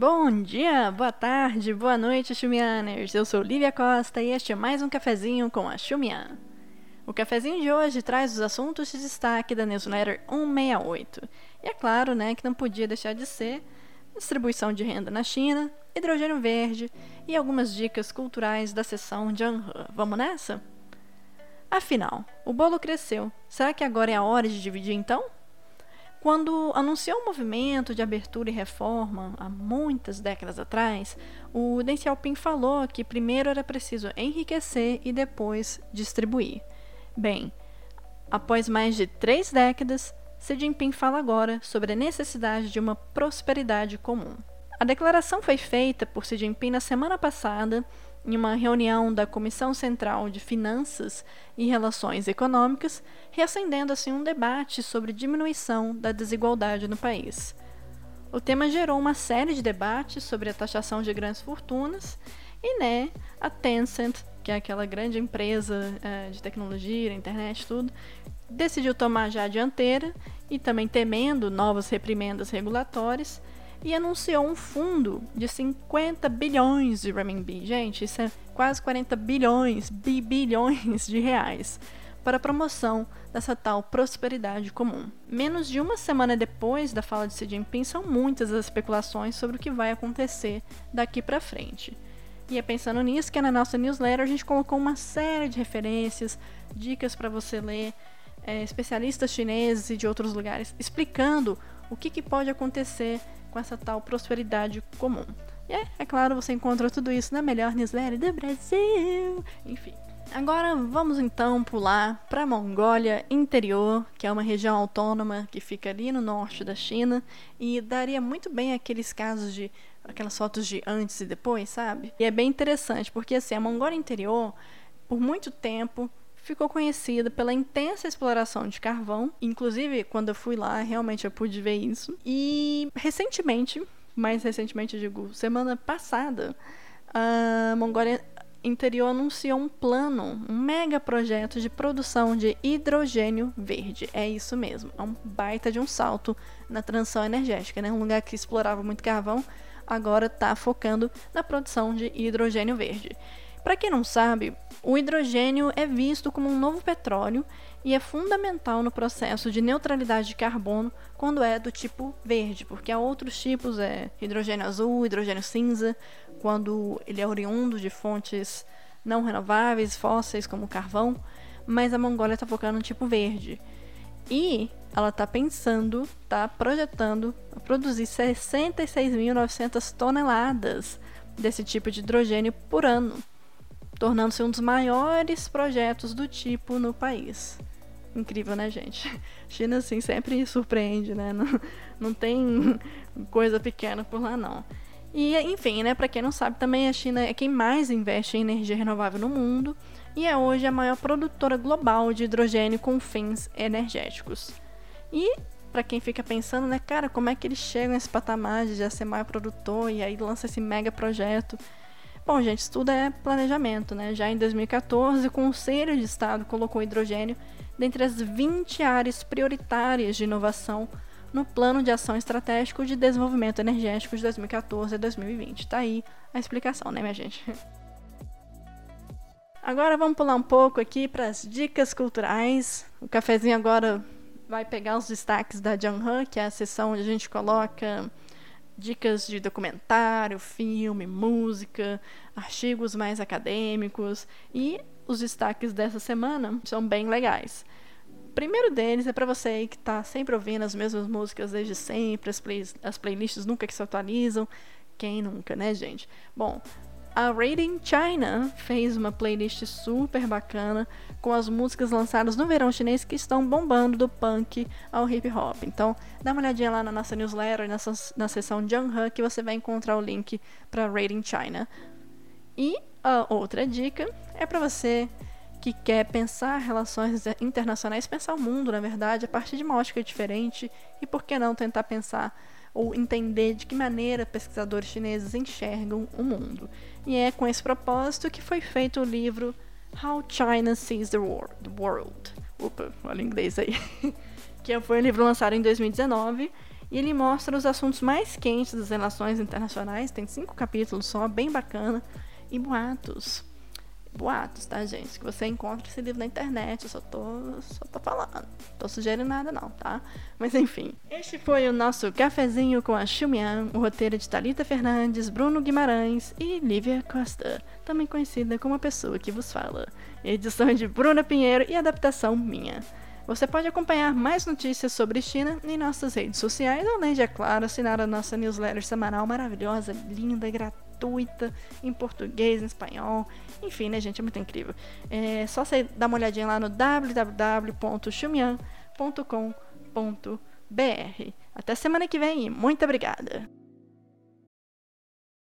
Bom dia, boa tarde, boa noite, Xumianers! Eu sou Lívia Costa e este é mais um cafezinho com a Xumian. O cafezinho de hoje traz os assuntos de destaque da newsletter 168. E é claro, né, que não podia deixar de ser distribuição de renda na China, hidrogênio verde e algumas dicas culturais da sessão Janhe. Vamos nessa? Afinal, o bolo cresceu. Será que agora é a hora de dividir então? Quando anunciou o movimento de abertura e reforma, há muitas décadas atrás, o Deng Xiaoping falou que primeiro era preciso enriquecer e depois distribuir. Bem, após mais de três décadas, Xi Jinping fala agora sobre a necessidade de uma prosperidade comum. A declaração foi feita por Xi Jinping na semana passada em uma reunião da Comissão Central de Finanças e Relações Econômicas, reacendendo assim um debate sobre diminuição da desigualdade no país. O tema gerou uma série de debates sobre a taxação de grandes fortunas e, né, a Tencent, que é aquela grande empresa uh, de tecnologia, internet, tudo, decidiu tomar já a dianteira e também temendo novas reprimendas regulatórias, e anunciou um fundo de 50 bilhões de renminbi. Gente, isso é quase 40 bilhões, bi bilhões de reais para a promoção dessa tal prosperidade comum. Menos de uma semana depois da fala de Xi Jinping, são muitas as especulações sobre o que vai acontecer daqui para frente. E é pensando nisso que na nossa newsletter a gente colocou uma série de referências, dicas para você ler, é, especialistas chineses e de outros lugares explicando o que, que pode acontecer com essa tal prosperidade comum. E é, é claro, você encontra tudo isso na melhor newsletter do Brasil. Enfim. Agora vamos então pular para a Mongólia Interior, que é uma região autônoma que fica ali no norte da China e daria muito bem aqueles casos de aquelas fotos de antes e depois, sabe? E é bem interessante porque assim, a Mongólia Interior por muito tempo ficou conhecida pela intensa exploração de carvão. Inclusive, quando eu fui lá, realmente eu pude ver isso. E recentemente, mais recentemente, digo, semana passada, a Mongólia Interior anunciou um plano, um mega projeto de produção de hidrogênio verde. É isso mesmo, é um baita de um salto na transição energética, né? Um lugar que explorava muito carvão, agora está focando na produção de hidrogênio verde. Para quem não sabe, o hidrogênio é visto como um novo petróleo e é fundamental no processo de neutralidade de carbono quando é do tipo verde, porque há outros tipos, é hidrogênio azul, hidrogênio cinza, quando ele é oriundo de fontes não renováveis, fósseis como carvão, mas a Mongólia está focando no tipo verde. E ela está pensando, está projetando produzir 66.900 toneladas desse tipo de hidrogênio por ano tornando-se um dos maiores projetos do tipo no país. Incrível, né, gente? China, assim, sempre surpreende, né? Não, não tem coisa pequena por lá, não. E, enfim, né, para quem não sabe, também a China é quem mais investe em energia renovável no mundo e é hoje a maior produtora global de hidrogênio com fins energéticos. E para quem fica pensando, né, cara, como é que eles chegam a esse patamar de já ser maior produtor e aí lança esse mega projeto? Bom, gente, isso tudo é planejamento, né? Já em 2014, o Conselho de Estado colocou hidrogênio dentre as 20 áreas prioritárias de inovação no Plano de Ação Estratégico de Desenvolvimento Energético de 2014 a 2020. Tá aí a explicação, né, minha gente? Agora vamos pular um pouco aqui para as dicas culturais. O cafezinho agora vai pegar os destaques da Janhan, que é a sessão onde a gente coloca dicas de documentário, filme, música, artigos mais acadêmicos e os destaques dessa semana são bem legais. O primeiro deles é para você que está sempre ouvindo as mesmas músicas desde sempre, as, play as playlists nunca que se atualizam. Quem nunca, né, gente? Bom, a Rating China fez uma playlist super bacana com as músicas lançadas no verão chinês que estão bombando do punk ao hip hop. Então, dá uma olhadinha lá na nossa newsletter, nessa, na seção Jungha, que você vai encontrar o link para Rating China. E a outra dica é para você que quer pensar relações internacionais, pensar o mundo, na verdade, a partir de uma ótica diferente e por que não tentar pensar ou entender de que maneira pesquisadores chineses enxergam o mundo. E é com esse propósito que foi feito o livro How China Sees the World. Opa, olha o inglês aí. que foi um livro lançado em 2019 E ele mostra os assuntos mais quentes das relações internacionais. Tem cinco capítulos só, bem bacana. E boatos boatos, tá, gente? Que você encontra esse livro na internet. Eu só tô, só tô falando. Tô sugerindo nada, não, tá? Mas enfim. Este foi o nosso cafezinho com a Xumian, o roteiro de Talita Fernandes, Bruno Guimarães e Lívia Costa, também conhecida como a pessoa que vos fala. Edição de Bruna Pinheiro e adaptação minha. Você pode acompanhar mais notícias sobre China em nossas redes sociais, além de, é claro, assinar a nossa newsletter semanal maravilhosa, linda e gratuita, em português, em espanhol. Enfim, né, gente? É muito incrível. É só você dar uma olhadinha lá no www.xumian.com.br. Até semana que vem muito obrigada!